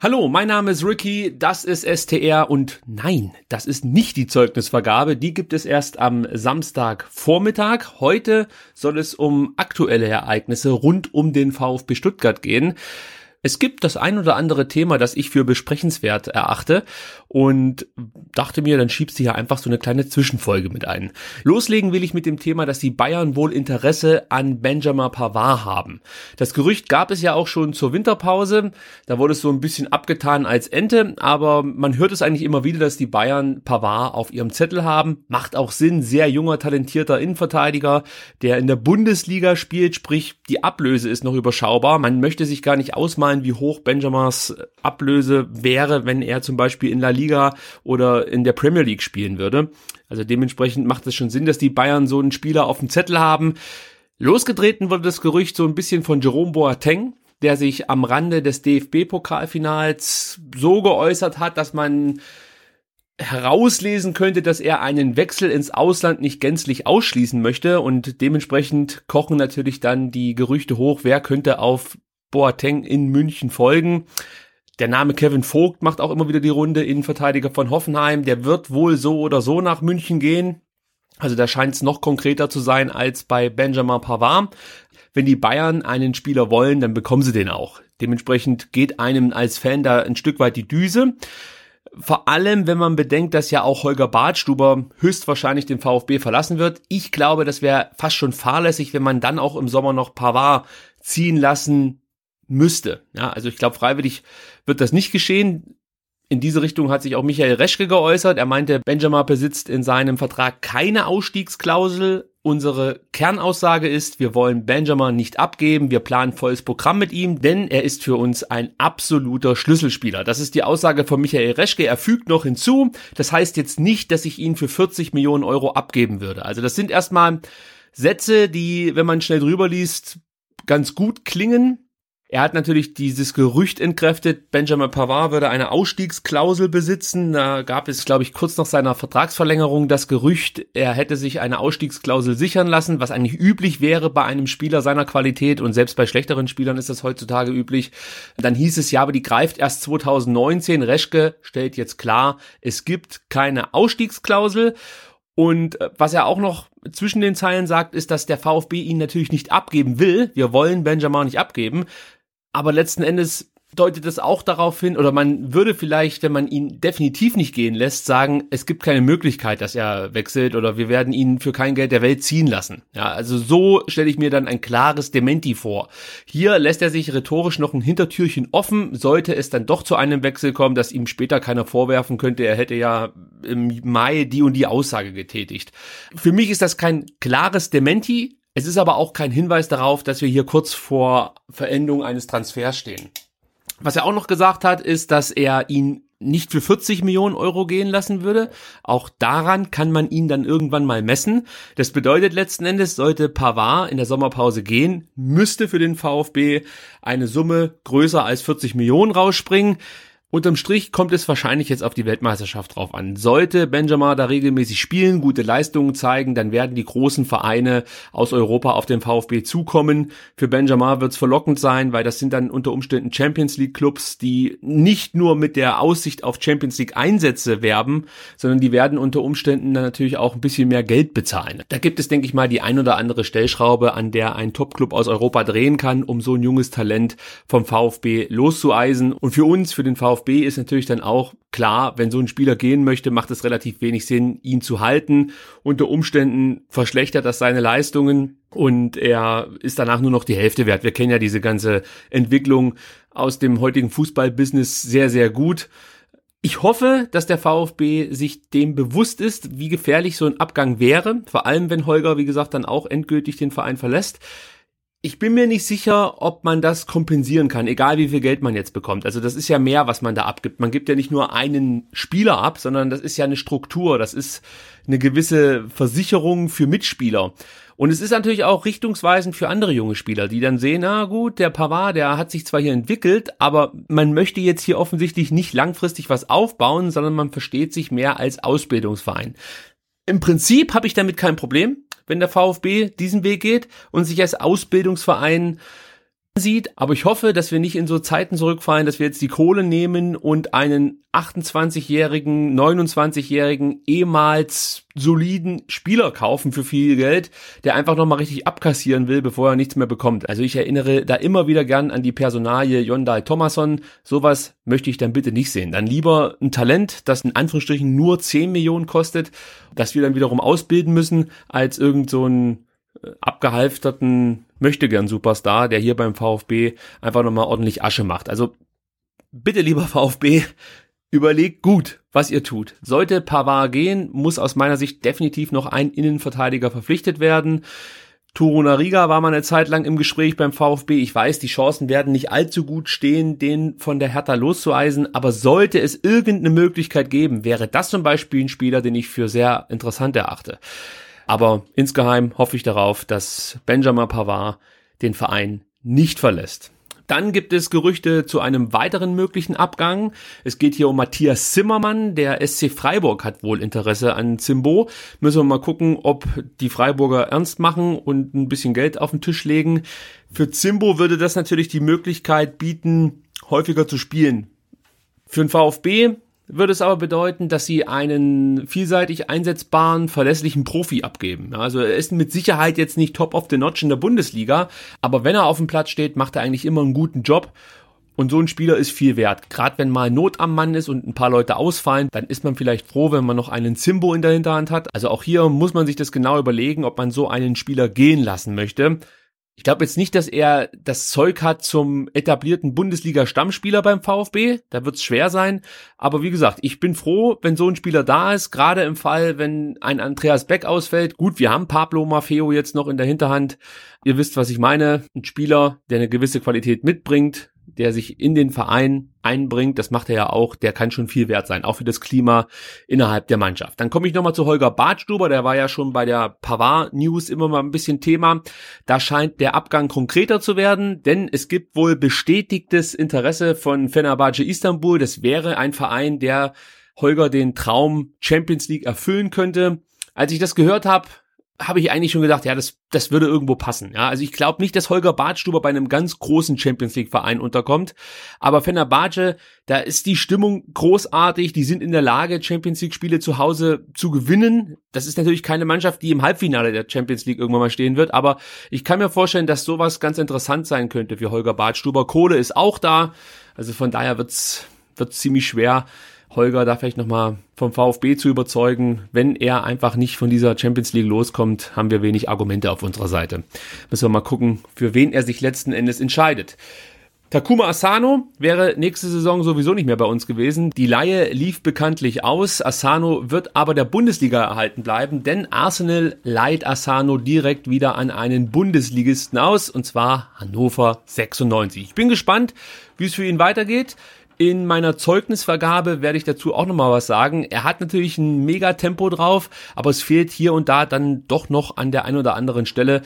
Hallo, mein Name ist Ricky, das ist STR und nein, das ist nicht die Zeugnisvergabe, die gibt es erst am Samstagvormittag. Heute soll es um aktuelle Ereignisse rund um den VfB Stuttgart gehen. Es gibt das ein oder andere Thema, das ich für besprechenswert erachte und dachte mir, dann schiebst du hier einfach so eine kleine Zwischenfolge mit ein. Loslegen will ich mit dem Thema, dass die Bayern wohl Interesse an Benjamin Pavard haben. Das Gerücht gab es ja auch schon zur Winterpause. Da wurde es so ein bisschen abgetan als Ente, aber man hört es eigentlich immer wieder, dass die Bayern Pavard auf ihrem Zettel haben. Macht auch Sinn, sehr junger, talentierter Innenverteidiger, der in der Bundesliga spielt, sprich die Ablöse ist noch überschaubar. Man möchte sich gar nicht ausmalen, ausmalen, wie hoch Benjamins Ablöse wäre, wenn er zum Beispiel in La Liga oder in der Premier League spielen würde. Also dementsprechend macht es schon Sinn, dass die Bayern so einen Spieler auf dem Zettel haben. Losgetreten wurde das Gerücht so ein bisschen von Jerome Boateng, der sich am Rande des DFB-Pokalfinals so geäußert hat, dass man herauslesen könnte, dass er einen Wechsel ins Ausland nicht gänzlich ausschließen möchte und dementsprechend kochen natürlich dann die Gerüchte hoch, wer könnte auf Boateng in München folgen. Der Name Kevin Vogt macht auch immer wieder die Runde, Innenverteidiger von Hoffenheim. Der wird wohl so oder so nach München gehen. Also da scheint es noch konkreter zu sein als bei Benjamin Pavard. Wenn die Bayern einen Spieler wollen, dann bekommen sie den auch. Dementsprechend geht einem als Fan da ein Stück weit die Düse. Vor allem, wenn man bedenkt, dass ja auch Holger Badstuber höchstwahrscheinlich den VfB verlassen wird. Ich glaube, das wäre fast schon fahrlässig, wenn man dann auch im Sommer noch Pavard ziehen lassen müsste. Ja, also ich glaube, freiwillig wird das nicht geschehen. In diese Richtung hat sich auch Michael Reschke geäußert. Er meinte, Benjamin besitzt in seinem Vertrag keine Ausstiegsklausel. Unsere Kernaussage ist, wir wollen Benjamin nicht abgeben. Wir planen volles Programm mit ihm, denn er ist für uns ein absoluter Schlüsselspieler. Das ist die Aussage von Michael Reschke. Er fügt noch hinzu. Das heißt jetzt nicht, dass ich ihn für 40 Millionen Euro abgeben würde. Also das sind erstmal Sätze, die, wenn man schnell drüber liest, ganz gut klingen. Er hat natürlich dieses Gerücht entkräftet, Benjamin Pavard würde eine Ausstiegsklausel besitzen. Da gab es, glaube ich, kurz nach seiner Vertragsverlängerung das Gerücht, er hätte sich eine Ausstiegsklausel sichern lassen, was eigentlich üblich wäre bei einem Spieler seiner Qualität und selbst bei schlechteren Spielern ist das heutzutage üblich. Dann hieß es ja, aber die greift erst 2019. Reschke stellt jetzt klar, es gibt keine Ausstiegsklausel. Und äh, was er auch noch zwischen den Zeilen sagt, ist, dass der VfB ihn natürlich nicht abgeben will. Wir wollen Benjamin nicht abgeben. Aber letzten Endes deutet es auch darauf hin, oder man würde vielleicht, wenn man ihn definitiv nicht gehen lässt, sagen, es gibt keine Möglichkeit, dass er wechselt oder wir werden ihn für kein Geld der Welt ziehen lassen. Ja, also so stelle ich mir dann ein klares Dementi vor. Hier lässt er sich rhetorisch noch ein Hintertürchen offen, sollte es dann doch zu einem Wechsel kommen, dass ihm später keiner vorwerfen könnte, er hätte ja im Mai die und die Aussage getätigt. Für mich ist das kein klares Dementi, es ist aber auch kein Hinweis darauf, dass wir hier kurz vor Verendung eines Transfers stehen. Was er auch noch gesagt hat, ist, dass er ihn nicht für 40 Millionen Euro gehen lassen würde. Auch daran kann man ihn dann irgendwann mal messen. Das bedeutet letzten Endes, sollte Pavard in der Sommerpause gehen, müsste für den VfB eine Summe größer als 40 Millionen rausspringen. Unterm Strich kommt es wahrscheinlich jetzt auf die Weltmeisterschaft drauf an. Sollte Benjamin da regelmäßig spielen, gute Leistungen zeigen, dann werden die großen Vereine aus Europa auf den VfB zukommen. Für Benjamin wird es verlockend sein, weil das sind dann unter Umständen Champions League Clubs, die nicht nur mit der Aussicht auf Champions League Einsätze werben, sondern die werden unter Umständen dann natürlich auch ein bisschen mehr Geld bezahlen. Da gibt es, denke ich mal, die ein oder andere Stellschraube, an der ein Topclub aus Europa drehen kann, um so ein junges Talent vom VfB loszueisen. Und für uns, für den VfB VfB ist natürlich dann auch klar, wenn so ein Spieler gehen möchte, macht es relativ wenig Sinn, ihn zu halten. Unter Umständen verschlechtert das seine Leistungen und er ist danach nur noch die Hälfte wert. Wir kennen ja diese ganze Entwicklung aus dem heutigen Fußballbusiness sehr, sehr gut. Ich hoffe, dass der VfB sich dem bewusst ist, wie gefährlich so ein Abgang wäre. Vor allem, wenn Holger, wie gesagt, dann auch endgültig den Verein verlässt. Ich bin mir nicht sicher, ob man das kompensieren kann, egal wie viel Geld man jetzt bekommt. Also das ist ja mehr, was man da abgibt. Man gibt ja nicht nur einen Spieler ab, sondern das ist ja eine Struktur, das ist eine gewisse Versicherung für Mitspieler. Und es ist natürlich auch richtungsweisend für andere junge Spieler, die dann sehen, na gut, der Pavard, der hat sich zwar hier entwickelt, aber man möchte jetzt hier offensichtlich nicht langfristig was aufbauen, sondern man versteht sich mehr als Ausbildungsverein. Im Prinzip habe ich damit kein Problem wenn der VfB diesen Weg geht und sich als Ausbildungsverein sieht. Aber ich hoffe, dass wir nicht in so Zeiten zurückfallen, dass wir jetzt die Kohle nehmen und einen 28-jährigen, 29-jährigen, ehemals soliden Spieler kaufen für viel Geld, der einfach nochmal richtig abkassieren will, bevor er nichts mehr bekommt. Also ich erinnere da immer wieder gern an die Personalie Yondai Thomason. Sowas möchte ich dann bitte nicht sehen. Dann lieber ein Talent, das in Anführungsstrichen nur 10 Millionen kostet, das wir dann wiederum ausbilden müssen, als irgend so ein äh, abgehalfterten möchte gern Superstar, der hier beim VfB einfach nochmal ordentlich Asche macht. Also bitte lieber VfB, überlegt gut, was ihr tut. Sollte Pavard gehen, muss aus meiner Sicht definitiv noch ein Innenverteidiger verpflichtet werden. Riga war mal eine Zeit lang im Gespräch beim VfB. Ich weiß, die Chancen werden nicht allzu gut stehen, den von der Hertha loszueisen. Aber sollte es irgendeine Möglichkeit geben, wäre das zum Beispiel ein Spieler, den ich für sehr interessant erachte. Aber insgeheim hoffe ich darauf, dass Benjamin Pavard den Verein nicht verlässt. Dann gibt es Gerüchte zu einem weiteren möglichen Abgang. Es geht hier um Matthias Zimmermann. Der SC Freiburg hat wohl Interesse an Zimbo. Müssen wir mal gucken, ob die Freiburger ernst machen und ein bisschen Geld auf den Tisch legen. Für Zimbo würde das natürlich die Möglichkeit bieten, häufiger zu spielen. Für den VfB würde es aber bedeuten, dass sie einen vielseitig einsetzbaren, verlässlichen Profi abgeben. Also er ist mit Sicherheit jetzt nicht top of the notch in der Bundesliga, aber wenn er auf dem Platz steht, macht er eigentlich immer einen guten Job. Und so ein Spieler ist viel wert. Gerade wenn mal Not am Mann ist und ein paar Leute ausfallen, dann ist man vielleicht froh, wenn man noch einen Zimbo in der Hinterhand hat. Also auch hier muss man sich das genau überlegen, ob man so einen Spieler gehen lassen möchte. Ich glaube jetzt nicht, dass er das Zeug hat zum etablierten Bundesliga-Stammspieler beim VfB. Da wird es schwer sein. Aber wie gesagt, ich bin froh, wenn so ein Spieler da ist. Gerade im Fall, wenn ein Andreas Beck ausfällt. Gut, wir haben Pablo Maffeo jetzt noch in der Hinterhand. Ihr wisst, was ich meine. Ein Spieler, der eine gewisse Qualität mitbringt, der sich in den Verein einbringt, das macht er ja auch, der kann schon viel wert sein, auch für das Klima innerhalb der Mannschaft. Dann komme ich nochmal zu Holger Bartstuber, der war ja schon bei der Pavard News immer mal ein bisschen Thema. Da scheint der Abgang konkreter zu werden, denn es gibt wohl bestätigtes Interesse von Fenerbahce Istanbul. Das wäre ein Verein, der Holger den Traum Champions League erfüllen könnte. Als ich das gehört habe, habe ich eigentlich schon gedacht, ja, das, das würde irgendwo passen. Ja, also ich glaube nicht, dass Holger Badstuber bei einem ganz großen Champions League Verein unterkommt, aber Fenerbahce, da ist die Stimmung großartig, die sind in der Lage, Champions League Spiele zu Hause zu gewinnen. Das ist natürlich keine Mannschaft, die im Halbfinale der Champions League irgendwann mal stehen wird, aber ich kann mir vorstellen, dass sowas ganz interessant sein könnte für Holger Badstuber. Kohle ist auch da, also von daher wird's, wird's ziemlich schwer Holger da vielleicht nochmal vom VfB zu überzeugen. Wenn er einfach nicht von dieser Champions League loskommt, haben wir wenig Argumente auf unserer Seite. Müssen wir mal gucken, für wen er sich letzten Endes entscheidet. Takuma Asano wäre nächste Saison sowieso nicht mehr bei uns gewesen. Die Laie lief bekanntlich aus. Asano wird aber der Bundesliga erhalten bleiben, denn Arsenal leiht Asano direkt wieder an einen Bundesligisten aus, und zwar Hannover 96. Ich bin gespannt, wie es für ihn weitergeht. In meiner Zeugnisvergabe werde ich dazu auch nochmal was sagen. Er hat natürlich ein Megatempo drauf, aber es fehlt hier und da dann doch noch an der einen oder anderen Stelle.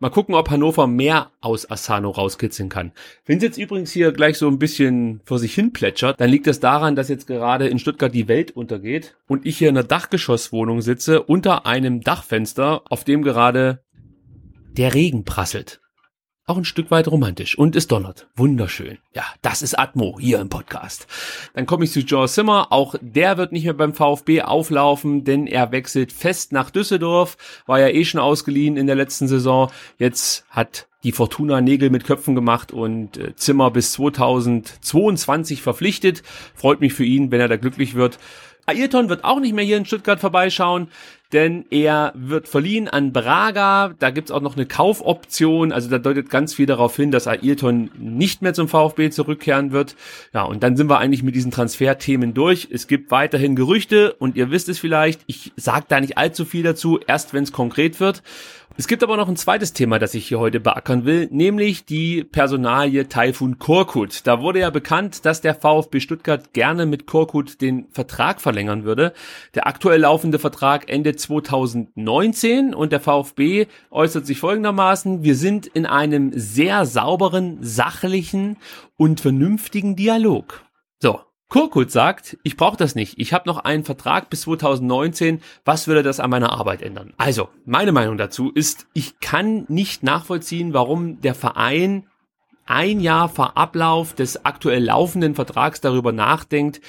Mal gucken, ob Hannover mehr aus Asano rauskitzeln kann. Wenn es jetzt übrigens hier gleich so ein bisschen vor sich hin plätschert, dann liegt das daran, dass jetzt gerade in Stuttgart die Welt untergeht und ich hier in einer Dachgeschosswohnung sitze unter einem Dachfenster, auf dem gerade der Regen prasselt auch ein Stück weit romantisch und es donnert. Wunderschön. Ja, das ist Atmo hier im Podcast. Dann komme ich zu Joe Zimmer. Auch der wird nicht mehr beim VfB auflaufen, denn er wechselt fest nach Düsseldorf. War ja eh schon ausgeliehen in der letzten Saison. Jetzt hat die Fortuna Nägel mit Köpfen gemacht und äh, Zimmer bis 2022 verpflichtet. Freut mich für ihn, wenn er da glücklich wird. Ayrton wird auch nicht mehr hier in Stuttgart vorbeischauen, denn er wird verliehen an Braga. Da gibt's auch noch eine Kaufoption. Also da deutet ganz viel darauf hin, dass Ayrton nicht mehr zum VfB zurückkehren wird. Ja, und dann sind wir eigentlich mit diesen Transferthemen durch. Es gibt weiterhin Gerüchte und ihr wisst es vielleicht. Ich sage da nicht allzu viel dazu, erst wenn es konkret wird. Es gibt aber noch ein zweites Thema, das ich hier heute beackern will, nämlich die Personalie Taifun Korkut. Da wurde ja bekannt, dass der VfB Stuttgart gerne mit Korkut den Vertrag verlängern würde. Der aktuell laufende Vertrag endet 2019 und der VfB äußert sich folgendermaßen, wir sind in einem sehr sauberen, sachlichen und vernünftigen Dialog. So, Kurkut sagt, ich brauche das nicht. Ich habe noch einen Vertrag bis 2019. Was würde das an meiner Arbeit ändern? Also, meine Meinung dazu ist, ich kann nicht nachvollziehen, warum der Verein ein Jahr vor Ablauf des aktuell laufenden Vertrags darüber nachdenkt,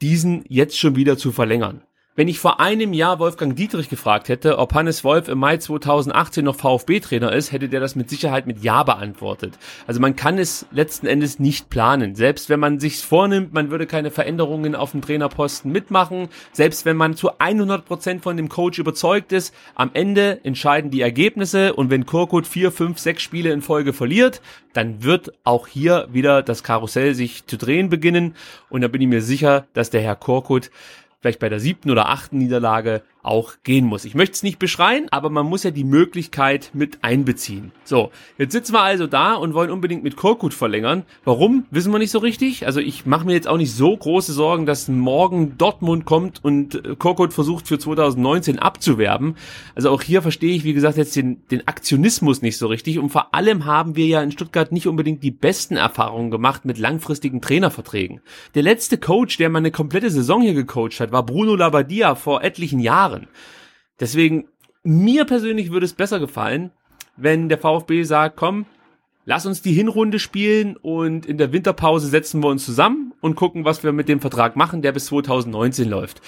diesen jetzt schon wieder zu verlängern. Wenn ich vor einem Jahr Wolfgang Dietrich gefragt hätte, ob Hannes Wolf im Mai 2018 noch VfB-Trainer ist, hätte der das mit Sicherheit mit Ja beantwortet. Also man kann es letzten Endes nicht planen. Selbst wenn man sich's vornimmt, man würde keine Veränderungen auf dem Trainerposten mitmachen. Selbst wenn man zu 100 Prozent von dem Coach überzeugt ist, am Ende entscheiden die Ergebnisse und wenn Korkut vier, fünf, sechs Spiele in Folge verliert, dann wird auch hier wieder das Karussell sich zu drehen beginnen und da bin ich mir sicher, dass der Herr Korkut vielleicht bei der siebten oder achten Niederlage auch gehen muss. Ich möchte es nicht beschreien, aber man muss ja die Möglichkeit mit einbeziehen. So, jetzt sitzen wir also da und wollen unbedingt mit Korkut verlängern. Warum? Wissen wir nicht so richtig. Also ich mache mir jetzt auch nicht so große Sorgen, dass morgen Dortmund kommt und äh, Korkut versucht für 2019 abzuwerben. Also auch hier verstehe ich, wie gesagt, jetzt den, den Aktionismus nicht so richtig. Und vor allem haben wir ja in Stuttgart nicht unbedingt die besten Erfahrungen gemacht mit langfristigen Trainerverträgen. Der letzte Coach, der mal eine komplette Saison hier gecoacht hat, war Bruno Labbadia vor etlichen Jahren. Deswegen, mir persönlich würde es besser gefallen, wenn der VfB sagt, komm, lass uns die Hinrunde spielen und in der Winterpause setzen wir uns zusammen und gucken, was wir mit dem Vertrag machen, der bis 2019 läuft.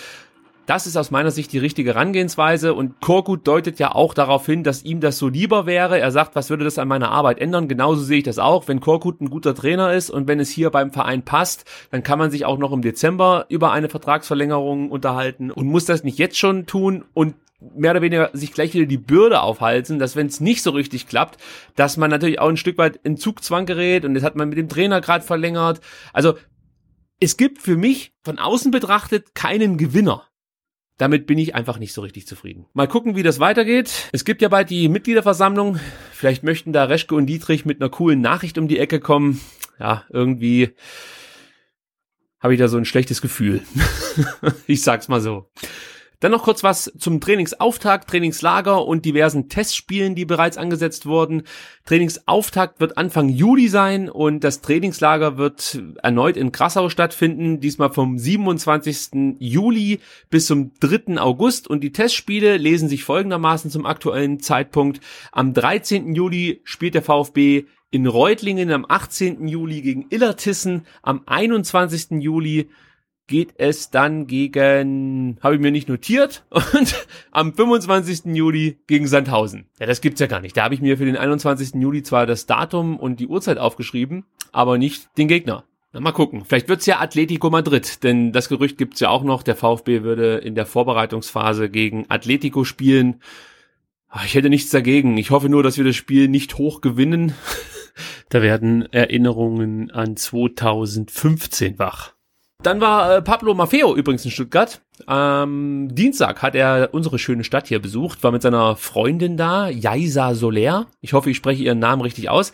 Das ist aus meiner Sicht die richtige Herangehensweise und Korkut deutet ja auch darauf hin, dass ihm das so lieber wäre. Er sagt, was würde das an meiner Arbeit ändern? Genauso sehe ich das auch. Wenn Korkut ein guter Trainer ist und wenn es hier beim Verein passt, dann kann man sich auch noch im Dezember über eine Vertragsverlängerung unterhalten und muss das nicht jetzt schon tun und mehr oder weniger sich gleich wieder die Bürde aufhalten, dass wenn es nicht so richtig klappt, dass man natürlich auch ein Stück weit in Zugzwang gerät und das hat man mit dem Trainer gerade verlängert. Also es gibt für mich von außen betrachtet keinen Gewinner damit bin ich einfach nicht so richtig zufrieden. Mal gucken, wie das weitergeht. Es gibt ja bald die Mitgliederversammlung. Vielleicht möchten da Reschke und Dietrich mit einer coolen Nachricht um die Ecke kommen. Ja, irgendwie habe ich da so ein schlechtes Gefühl. ich sag's mal so. Dann noch kurz was zum Trainingsauftakt, Trainingslager und diversen Testspielen, die bereits angesetzt wurden. Trainingsauftakt wird Anfang Juli sein und das Trainingslager wird erneut in Krassau stattfinden, diesmal vom 27. Juli bis zum 3. August und die Testspiele lesen sich folgendermaßen zum aktuellen Zeitpunkt. Am 13. Juli spielt der VfB in Reutlingen am 18. Juli gegen Illertissen, am 21. Juli geht es dann gegen, habe ich mir nicht notiert, und am 25. Juli gegen Sandhausen. Ja, das gibt's ja gar nicht. Da habe ich mir für den 21. Juli zwar das Datum und die Uhrzeit aufgeschrieben, aber nicht den Gegner. Na, mal gucken. Vielleicht wird's ja Atletico Madrid, denn das Gerücht gibt's ja auch noch. Der VfB würde in der Vorbereitungsphase gegen Atletico spielen. Ah, ich hätte nichts dagegen. Ich hoffe nur, dass wir das Spiel nicht hoch gewinnen. da werden Erinnerungen an 2015 wach. Dann war äh, Pablo Maffeo übrigens in Stuttgart. Am Dienstag hat er unsere schöne Stadt hier besucht, war mit seiner Freundin da, Jaisa Soler. Ich hoffe, ich spreche ihren Namen richtig aus.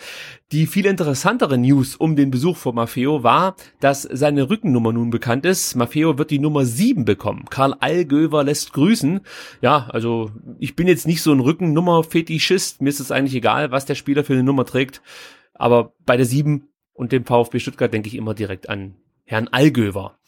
Die viel interessantere News um den Besuch von Maffeo war, dass seine Rückennummer nun bekannt ist. Maffeo wird die Nummer 7 bekommen. Karl Allgöver lässt grüßen. Ja, also ich bin jetzt nicht so ein Rückennummer-Fetischist. Mir ist es eigentlich egal, was der Spieler für eine Nummer trägt. Aber bei der 7 und dem VfB Stuttgart denke ich immer direkt an Herrn Allgöver.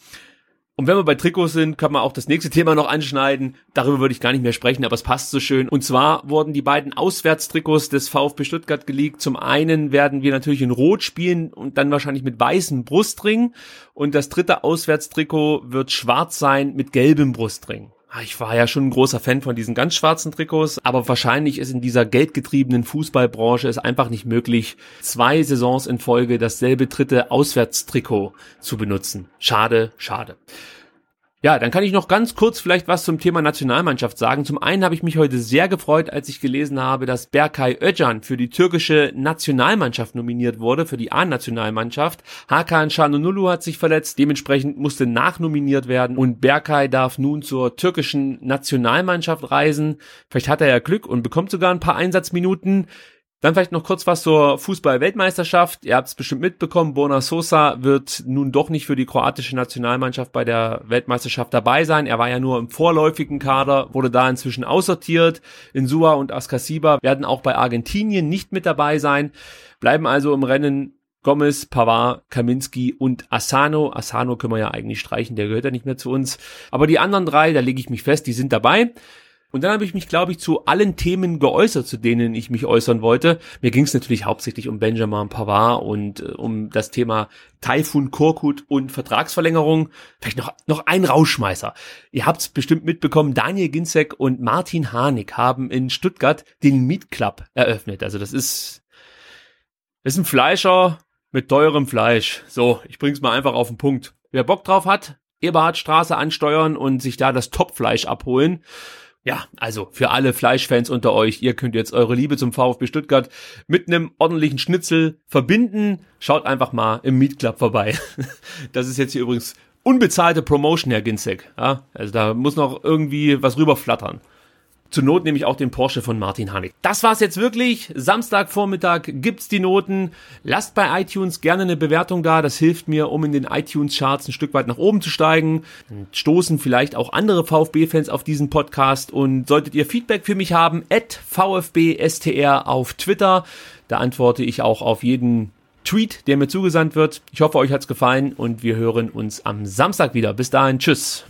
Und wenn wir bei Trikots sind, kann man auch das nächste Thema noch anschneiden. Darüber würde ich gar nicht mehr sprechen, aber es passt so schön. Und zwar wurden die beiden Auswärtstrikots des VfB Stuttgart geleakt. Zum einen werden wir natürlich in Rot spielen und dann wahrscheinlich mit weißem Brustring. Und das dritte Auswärtstrikot wird schwarz sein mit gelbem Brustring. Ah, ich war ja schon ein großer Fan von diesen ganz schwarzen Trikots, aber wahrscheinlich ist in dieser geldgetriebenen Fußballbranche es einfach nicht möglich, zwei Saisons in Folge dasselbe dritte Auswärtstrikot zu benutzen. Schade, schade. Ja, dann kann ich noch ganz kurz vielleicht was zum Thema Nationalmannschaft sagen. Zum einen habe ich mich heute sehr gefreut, als ich gelesen habe, dass Berkay Öcan für die türkische Nationalmannschaft nominiert wurde, für die A-Nationalmannschaft. Hakan Şanlıurfa hat sich verletzt, dementsprechend musste nachnominiert werden und Berkay darf nun zur türkischen Nationalmannschaft reisen. Vielleicht hat er ja Glück und bekommt sogar ein paar Einsatzminuten. Dann vielleicht noch kurz was zur Fußball-Weltmeisterschaft. Ihr habt es bestimmt mitbekommen, Bona Sosa wird nun doch nicht für die kroatische Nationalmannschaft bei der Weltmeisterschaft dabei sein. Er war ja nur im vorläufigen Kader, wurde da inzwischen aussortiert. Insua und Askasiba werden auch bei Argentinien nicht mit dabei sein, bleiben also im Rennen Gomez, Pavard, Kaminski und Asano. Asano können wir ja eigentlich streichen, der gehört ja nicht mehr zu uns. Aber die anderen drei, da lege ich mich fest, die sind dabei. Und dann habe ich mich, glaube ich, zu allen Themen geäußert, zu denen ich mich äußern wollte. Mir ging es natürlich hauptsächlich um Benjamin Pavard und äh, um das Thema Taifun Korkut und Vertragsverlängerung. Vielleicht noch, noch ein Rauschmeißer. Ihr habt es bestimmt mitbekommen, Daniel Ginzek und Martin Harnik haben in Stuttgart den Meat Club eröffnet. Also das ist, das ist ein Fleischer mit teurem Fleisch. So, ich bring's mal einfach auf den Punkt. Wer Bock drauf hat, Eberhardstraße ansteuern und sich da das Topfleisch abholen. Ja, also für alle Fleischfans unter euch, ihr könnt jetzt eure Liebe zum VfB Stuttgart mit einem ordentlichen Schnitzel verbinden. Schaut einfach mal im Meat Club vorbei. Das ist jetzt hier übrigens unbezahlte Promotion, Herr Ginzek. Ja, also da muss noch irgendwie was rüberflattern. Zur Not nehme ich auch den Porsche von Martin Hanig. Das war's jetzt wirklich. Samstagvormittag gibt's die Noten. Lasst bei iTunes gerne eine Bewertung da. Das hilft mir, um in den iTunes-Charts ein Stück weit nach oben zu steigen. Und stoßen vielleicht auch andere VfB-Fans auf diesen Podcast. Und solltet ihr Feedback für mich haben, at VfBSTR auf Twitter. Da antworte ich auch auf jeden Tweet, der mir zugesandt wird. Ich hoffe, euch hat's gefallen und wir hören uns am Samstag wieder. Bis dahin, tschüss.